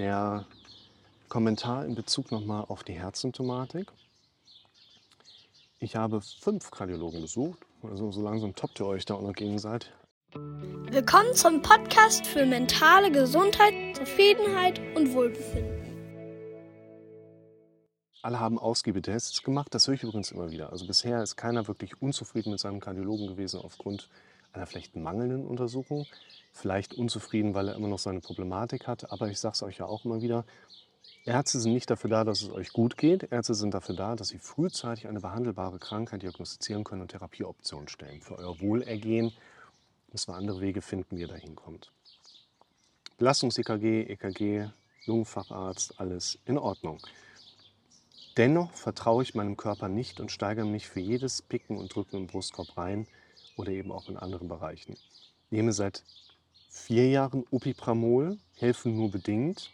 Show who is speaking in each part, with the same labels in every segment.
Speaker 1: der Kommentar in Bezug nochmal auf die Herzsymptomatik. Ich habe fünf Kardiologen besucht, also so langsam toppt ihr euch da auch noch gegenseitig.
Speaker 2: Willkommen zum Podcast für mentale Gesundheit, Zufriedenheit und Wohlbefinden.
Speaker 1: Alle haben Ausgiebetests gemacht, das höre ich übrigens immer wieder. Also bisher ist keiner wirklich unzufrieden mit seinem Kardiologen gewesen aufgrund einer vielleicht mangelnden Untersuchung. Vielleicht unzufrieden, weil er immer noch seine Problematik hat. Aber ich sage es euch ja auch immer wieder, Ärzte sind nicht dafür da, dass es euch gut geht. Ärzte sind dafür da, dass sie frühzeitig eine behandelbare Krankheit diagnostizieren können und Therapieoptionen stellen. Für euer Wohlergehen müssen wir andere Wege finden, wie ihr da hinkommt. Belastungs-EKG, EKG, Lungenfacharzt, alles in Ordnung. Dennoch vertraue ich meinem Körper nicht und steigere mich für jedes Picken und Drücken im Brustkorb rein oder eben auch in anderen Bereichen. Ich nehme seit vier Jahren Upipramol, helfen nur bedingt.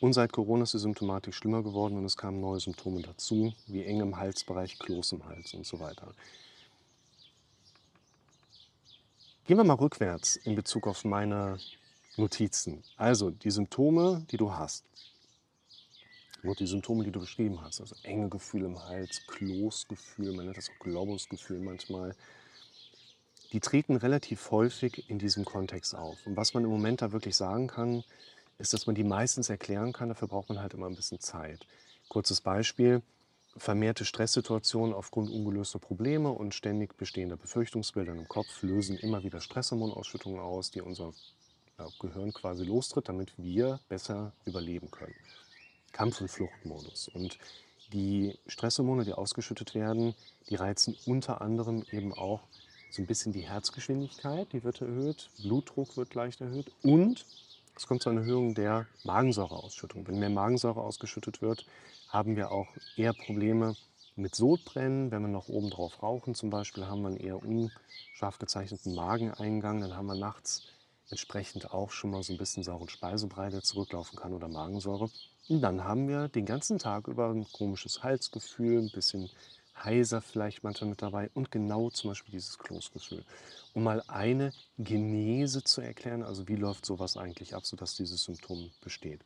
Speaker 1: Und seit Corona ist die Symptomatik schlimmer geworden und es kamen neue Symptome dazu, wie eng im Halsbereich, Kloß im Hals und so weiter. Gehen wir mal rückwärts in Bezug auf meine Notizen. Also die Symptome, die du hast. Nur die Symptome, die du beschrieben hast, also enge Gefühle im Hals, Kloßgefühl, man nennt das auch Globusgefühl manchmal, die treten relativ häufig in diesem Kontext auf. Und was man im Moment da wirklich sagen kann, ist, dass man die meistens erklären kann, dafür braucht man halt immer ein bisschen Zeit. Kurzes Beispiel, vermehrte Stresssituationen aufgrund ungelöster Probleme und ständig bestehender Befürchtungsbilder im Kopf lösen immer wieder Stresshormonausschüttungen aus, die unser Gehirn quasi lostritt, damit wir besser überleben können. Kampf- und Fluchtmodus. Und die Stresshormone, die ausgeschüttet werden, die reizen unter anderem eben auch so ein bisschen die Herzgeschwindigkeit, die wird erhöht, Blutdruck wird leicht erhöht und es kommt zu einer Erhöhung der Magensäureausschüttung. Wenn mehr Magensäure ausgeschüttet wird, haben wir auch eher Probleme mit Sodbrennen. Wenn wir noch oben drauf rauchen zum Beispiel, haben wir einen eher unscharf gezeichneten Mageneingang. Dann haben wir nachts entsprechend auch schon mal so ein bisschen sauren Speisebrei, der zurücklaufen kann oder Magensäure. Und dann haben wir den ganzen Tag über ein komisches Halsgefühl, ein bisschen heiser vielleicht manchmal mit dabei und genau zum Beispiel dieses Kloßgefühl. Um mal eine Genese zu erklären, also wie läuft sowas eigentlich ab, sodass dieses Symptom besteht.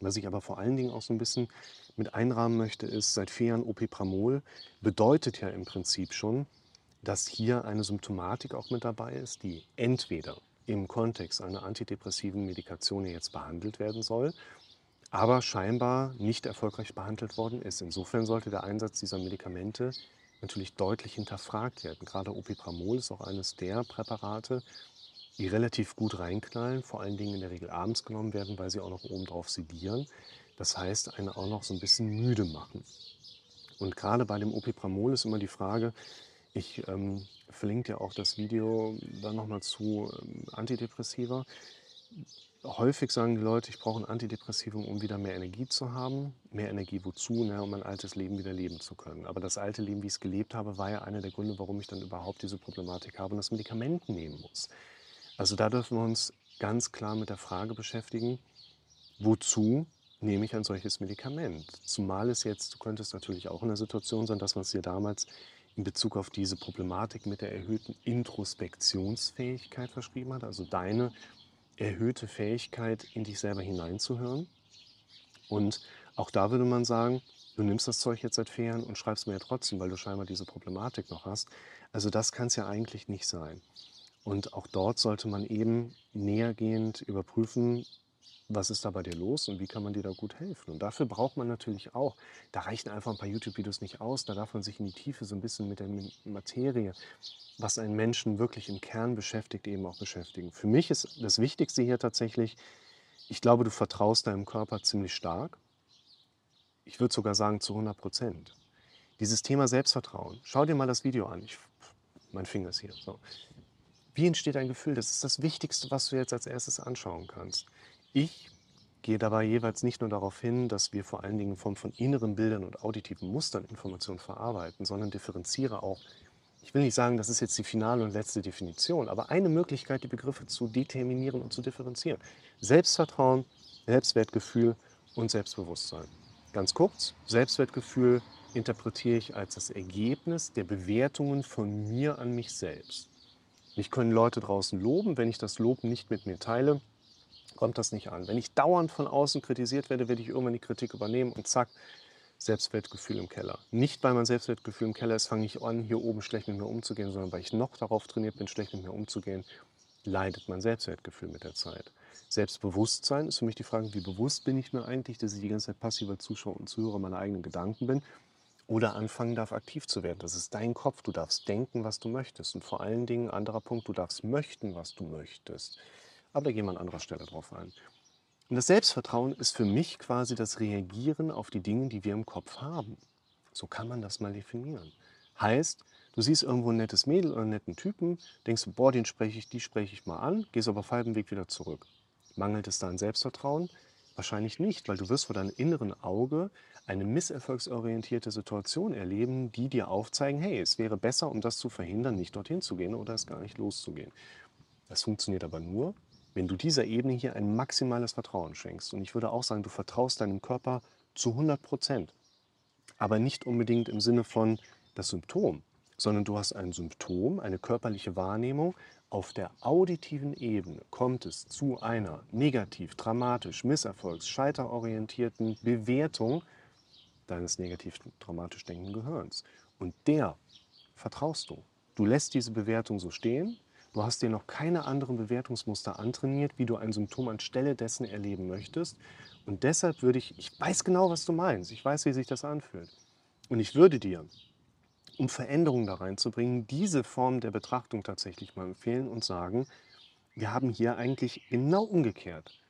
Speaker 1: Was ich aber vor allen Dingen auch so ein bisschen mit einrahmen möchte, ist, seit vier Jahren Opipramol bedeutet ja im Prinzip schon, dass hier eine Symptomatik auch mit dabei ist, die entweder im Kontext einer antidepressiven Medikation jetzt behandelt werden soll, aber scheinbar nicht erfolgreich behandelt worden ist. Insofern sollte der Einsatz dieser Medikamente natürlich deutlich hinterfragt werden. Gerade Opipramol ist auch eines der Präparate, die relativ gut reinknallen, vor allen Dingen in der Regel abends genommen werden, weil sie auch noch obendrauf sedieren. Das heißt, einen auch noch so ein bisschen müde machen. Und gerade bei dem Opipramol ist immer die Frage, ich ähm, verlinke dir auch das Video dann nochmal zu ähm, Antidepressiva. Häufig sagen die Leute, ich brauche ein Antidepressivum, um wieder mehr Energie zu haben. Mehr Energie wozu? Na, um mein altes Leben wieder leben zu können. Aber das alte Leben, wie ich es gelebt habe, war ja einer der Gründe, warum ich dann überhaupt diese Problematik habe und das Medikament nehmen muss. Also da dürfen wir uns ganz klar mit der Frage beschäftigen, wozu nehme ich ein solches Medikament? Zumal es jetzt, du könntest natürlich auch in der Situation sein, dass man es dir damals in Bezug auf diese Problematik mit der erhöhten Introspektionsfähigkeit verschrieben hat, also deine erhöhte Fähigkeit, in dich selber hineinzuhören. Und auch da würde man sagen, du nimmst das Zeug jetzt seit Jahren und schreibst mir ja trotzdem, weil du scheinbar diese Problematik noch hast. Also das kann es ja eigentlich nicht sein. Und auch dort sollte man eben nähergehend überprüfen, was ist da bei dir los und wie kann man dir da gut helfen. Und dafür braucht man natürlich auch, da reichen einfach ein paar YouTube-Videos nicht aus, da darf man sich in die Tiefe so ein bisschen mit der Materie, was einen Menschen wirklich im Kern beschäftigt, eben auch beschäftigen. Für mich ist das Wichtigste hier tatsächlich, ich glaube, du vertraust deinem Körper ziemlich stark. Ich würde sogar sagen zu 100 Prozent. Dieses Thema Selbstvertrauen, schau dir mal das Video an. Ich, mein Finger ist hier. So. Wie entsteht ein Gefühl? Das ist das Wichtigste, was du jetzt als erstes anschauen kannst. Ich gehe dabei jeweils nicht nur darauf hin, dass wir vor allen Dingen in Form von inneren Bildern und auditiven Mustern Informationen verarbeiten, sondern differenziere auch. Ich will nicht sagen, das ist jetzt die finale und letzte Definition, aber eine Möglichkeit, die Begriffe zu determinieren und zu differenzieren. Selbstvertrauen, Selbstwertgefühl und Selbstbewusstsein. Ganz kurz, Selbstwertgefühl interpretiere ich als das Ergebnis der Bewertungen von mir an mich selbst. Mich können Leute draußen loben, wenn ich das Lob nicht mit mir teile, kommt das nicht an. Wenn ich dauernd von außen kritisiert werde, werde ich irgendwann die Kritik übernehmen und zack, Selbstwertgefühl im Keller. Nicht, weil mein Selbstwertgefühl im Keller ist, fange ich an, hier oben schlecht mit mir umzugehen, sondern weil ich noch darauf trainiert bin, schlecht mit mir umzugehen, leidet mein Selbstwertgefühl mit der Zeit. Selbstbewusstsein ist für mich die Frage, wie bewusst bin ich mir eigentlich, dass ich die ganze Zeit passiver Zuschauer und Zuhörer meiner eigenen Gedanken bin oder anfangen darf, aktiv zu werden. Das ist dein Kopf, du darfst denken, was du möchtest. Und vor allen Dingen, anderer Punkt, du darfst möchten, was du möchtest. Aber da gehen wir an anderer Stelle drauf ein. Und das Selbstvertrauen ist für mich quasi das Reagieren auf die Dinge, die wir im Kopf haben. So kann man das mal definieren. Heißt, du siehst irgendwo ein nettes Mädel oder einen netten Typen, denkst, boah, den spreche ich, die spreche ich mal an, gehst aber auf halbem Weg wieder zurück. Mangelt es da an Selbstvertrauen? Wahrscheinlich nicht, weil du wirst vor deinem inneren Auge eine misserfolgsorientierte Situation erleben, die dir aufzeigen, hey, es wäre besser, um das zu verhindern, nicht dorthin zu gehen oder es gar nicht loszugehen. Das funktioniert aber nur, wenn du dieser Ebene hier ein maximales Vertrauen schenkst. Und ich würde auch sagen, du vertraust deinem Körper zu 100 Prozent. Aber nicht unbedingt im Sinne von das Symptom, sondern du hast ein Symptom, eine körperliche Wahrnehmung. Auf der auditiven Ebene kommt es zu einer negativ, dramatisch, misserfolgs-, scheiterorientierten Bewertung deines negativ, dramatisch denkenden Gehirns. Und der vertraust du. Du lässt diese Bewertung so stehen Du hast dir noch keine anderen Bewertungsmuster antrainiert, wie du ein Symptom anstelle dessen erleben möchtest. Und deshalb würde ich, ich weiß genau, was du meinst, ich weiß, wie sich das anfühlt. Und ich würde dir, um Veränderungen da reinzubringen, diese Form der Betrachtung tatsächlich mal empfehlen und sagen, wir haben hier eigentlich genau umgekehrt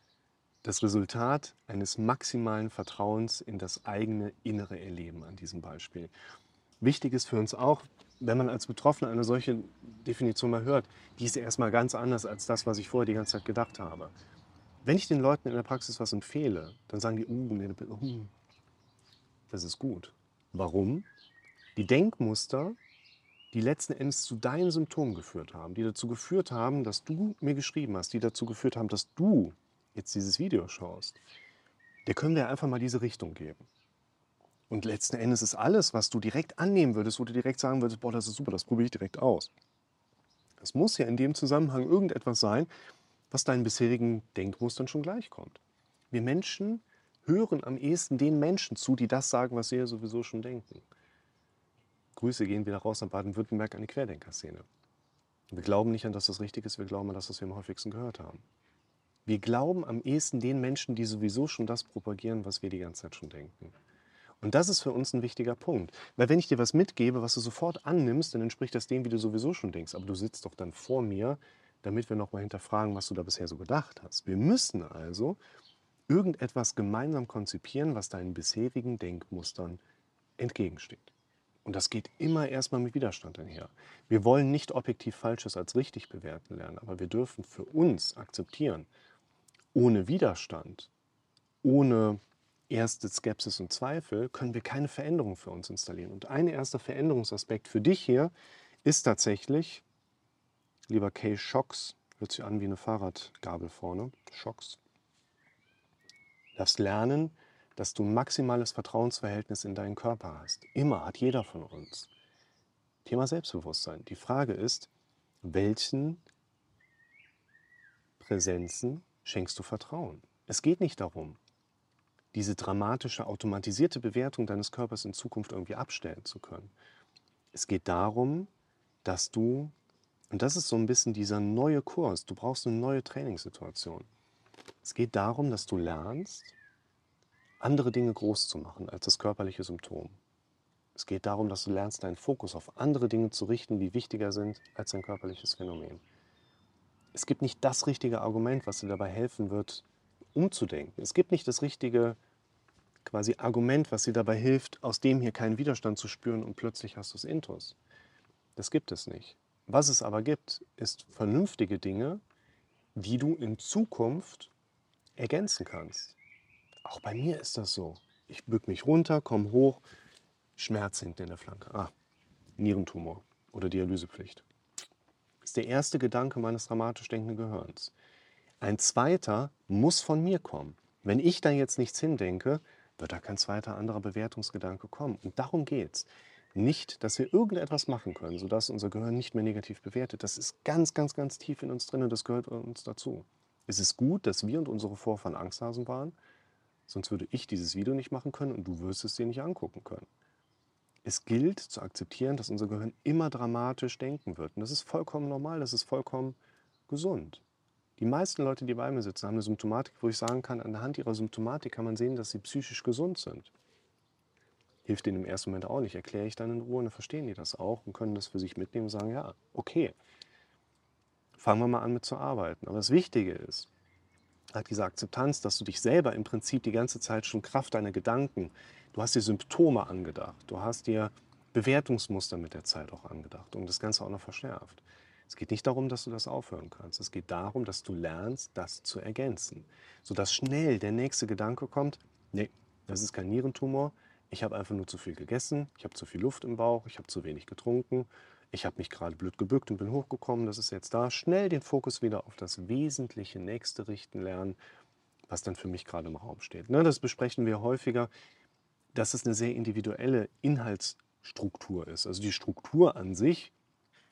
Speaker 1: das Resultat eines maximalen Vertrauens in das eigene innere Erleben an diesem Beispiel. Wichtig ist für uns auch, wenn man als Betroffener eine solche Definition mal hört, die ist erstmal ganz anders als das, was ich vorher die ganze Zeit gedacht habe. Wenn ich den Leuten in der Praxis was empfehle, dann sagen die, uh, uh, das ist gut. Warum? Die Denkmuster, die letzten Endes zu deinen Symptomen geführt haben, die dazu geführt haben, dass du mir geschrieben hast, die dazu geführt haben, dass du jetzt dieses Video schaust, der können wir einfach mal diese Richtung geben. Und letzten Endes ist alles, was du direkt annehmen würdest, wo du direkt sagen würdest, boah, das ist super, das probiere ich direkt aus. Es muss ja in dem Zusammenhang irgendetwas sein, was deinen bisherigen Denkmustern schon gleichkommt. Wir Menschen hören am ehesten den Menschen zu, die das sagen, was ja sowieso schon denken. Grüße gehen wieder raus an Baden-Württemberg an die Querdenkerszene. Wir glauben nicht an, das richtig ist, wir glauben an das, was wir am häufigsten gehört haben. Wir glauben am ehesten den Menschen, die sowieso schon das propagieren, was wir die ganze Zeit schon denken. Und das ist für uns ein wichtiger Punkt. Weil wenn ich dir was mitgebe, was du sofort annimmst, dann entspricht das dem, wie du sowieso schon denkst. Aber du sitzt doch dann vor mir, damit wir nochmal hinterfragen, was du da bisher so gedacht hast. Wir müssen also irgendetwas gemeinsam konzipieren, was deinen bisherigen Denkmustern entgegensteht. Und das geht immer erstmal mit Widerstand einher. Wir wollen nicht objektiv Falsches als richtig bewerten lernen, aber wir dürfen für uns akzeptieren, ohne Widerstand, ohne erste Skepsis und Zweifel, können wir keine Veränderung für uns installieren. Und ein erster Veränderungsaspekt für dich hier ist tatsächlich, lieber Kay Shocks, hört sich an wie eine Fahrradgabel vorne, Shocks, darfst lernen, dass du maximales Vertrauensverhältnis in deinen Körper hast. Immer hat jeder von uns. Thema Selbstbewusstsein. Die Frage ist, welchen Präsenzen schenkst du Vertrauen? Es geht nicht darum, diese dramatische automatisierte Bewertung deines Körpers in Zukunft irgendwie abstellen zu können. Es geht darum, dass du, und das ist so ein bisschen dieser neue Kurs, du brauchst eine neue Trainingssituation. Es geht darum, dass du lernst, andere Dinge groß zu machen als das körperliche Symptom. Es geht darum, dass du lernst, deinen Fokus auf andere Dinge zu richten, die wichtiger sind als ein körperliches Phänomen. Es gibt nicht das richtige Argument, was dir dabei helfen wird, umzudenken. Es gibt nicht das richtige quasi Argument, was dir dabei hilft, aus dem hier keinen Widerstand zu spüren und plötzlich hast du es intus. Das gibt es nicht. Was es aber gibt, ist vernünftige Dinge, die du in Zukunft ergänzen kannst. Auch bei mir ist das so. Ich bück mich runter, komme hoch, Schmerz hinten in der Flanke. Ah, Nierentumor oder Dialysepflicht. Das ist der erste Gedanke meines dramatisch denkenden Gehirns. Ein zweiter muss von mir kommen. Wenn ich da jetzt nichts hindenke, wird da kein zweiter anderer Bewertungsgedanke kommen. Und darum geht es. Nicht, dass wir irgendetwas machen können, sodass unser Gehirn nicht mehr negativ bewertet. Das ist ganz, ganz, ganz tief in uns drin und das gehört uns dazu. Es ist gut, dass wir und unsere Vorfahren Angsthasen waren, sonst würde ich dieses Video nicht machen können und du wirst es dir nicht angucken können. Es gilt zu akzeptieren, dass unser Gehirn immer dramatisch denken wird. Und das ist vollkommen normal, das ist vollkommen gesund. Die meisten Leute, die bei mir sitzen, haben eine Symptomatik, wo ich sagen kann, anhand ihrer Symptomatik kann man sehen, dass sie psychisch gesund sind. Hilft denen im ersten Moment auch nicht, erkläre ich dann in Ruhe, dann verstehen die das auch und können das für sich mitnehmen und sagen, ja, okay, fangen wir mal an mit zu arbeiten. Aber das Wichtige ist, halt diese Akzeptanz, dass du dich selber im Prinzip die ganze Zeit schon Kraft deiner Gedanken, du hast dir Symptome angedacht, du hast dir Bewertungsmuster mit der Zeit auch angedacht und das Ganze auch noch verschärft. Es geht nicht darum, dass du das aufhören kannst. Es geht darum, dass du lernst, das zu ergänzen, sodass schnell der nächste Gedanke kommt, nee, das ist kein Nierentumor, ich habe einfach nur zu viel gegessen, ich habe zu viel Luft im Bauch, ich habe zu wenig getrunken, ich habe mich gerade blöd gebückt und bin hochgekommen, das ist jetzt da. Schnell den Fokus wieder auf das wesentliche Nächste richten lernen, was dann für mich gerade im Raum steht. Ne, das besprechen wir häufiger, dass es eine sehr individuelle Inhaltsstruktur ist. Also die Struktur an sich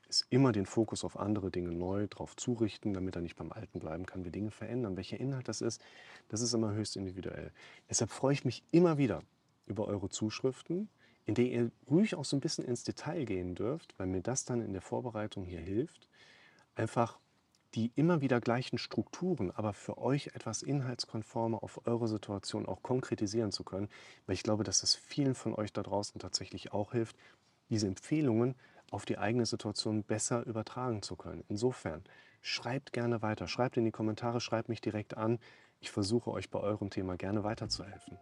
Speaker 1: ist immer den Fokus auf andere Dinge neu drauf zurichten, damit er nicht beim Alten bleiben kann, wir Dinge verändern. Welcher Inhalt das ist, das ist immer höchst individuell. Deshalb freue ich mich immer wieder über eure Zuschriften, in der ihr ruhig auch so ein bisschen ins Detail gehen dürft, weil mir das dann in der Vorbereitung hier hilft, einfach die immer wieder gleichen Strukturen, aber für euch etwas inhaltskonformer auf eure Situation auch konkretisieren zu können, weil ich glaube, dass das vielen von euch da draußen tatsächlich auch hilft, diese Empfehlungen auf die eigene Situation besser übertragen zu können. Insofern, schreibt gerne weiter, schreibt in die Kommentare, schreibt mich direkt an. Ich versuche euch bei eurem Thema gerne weiterzuhelfen.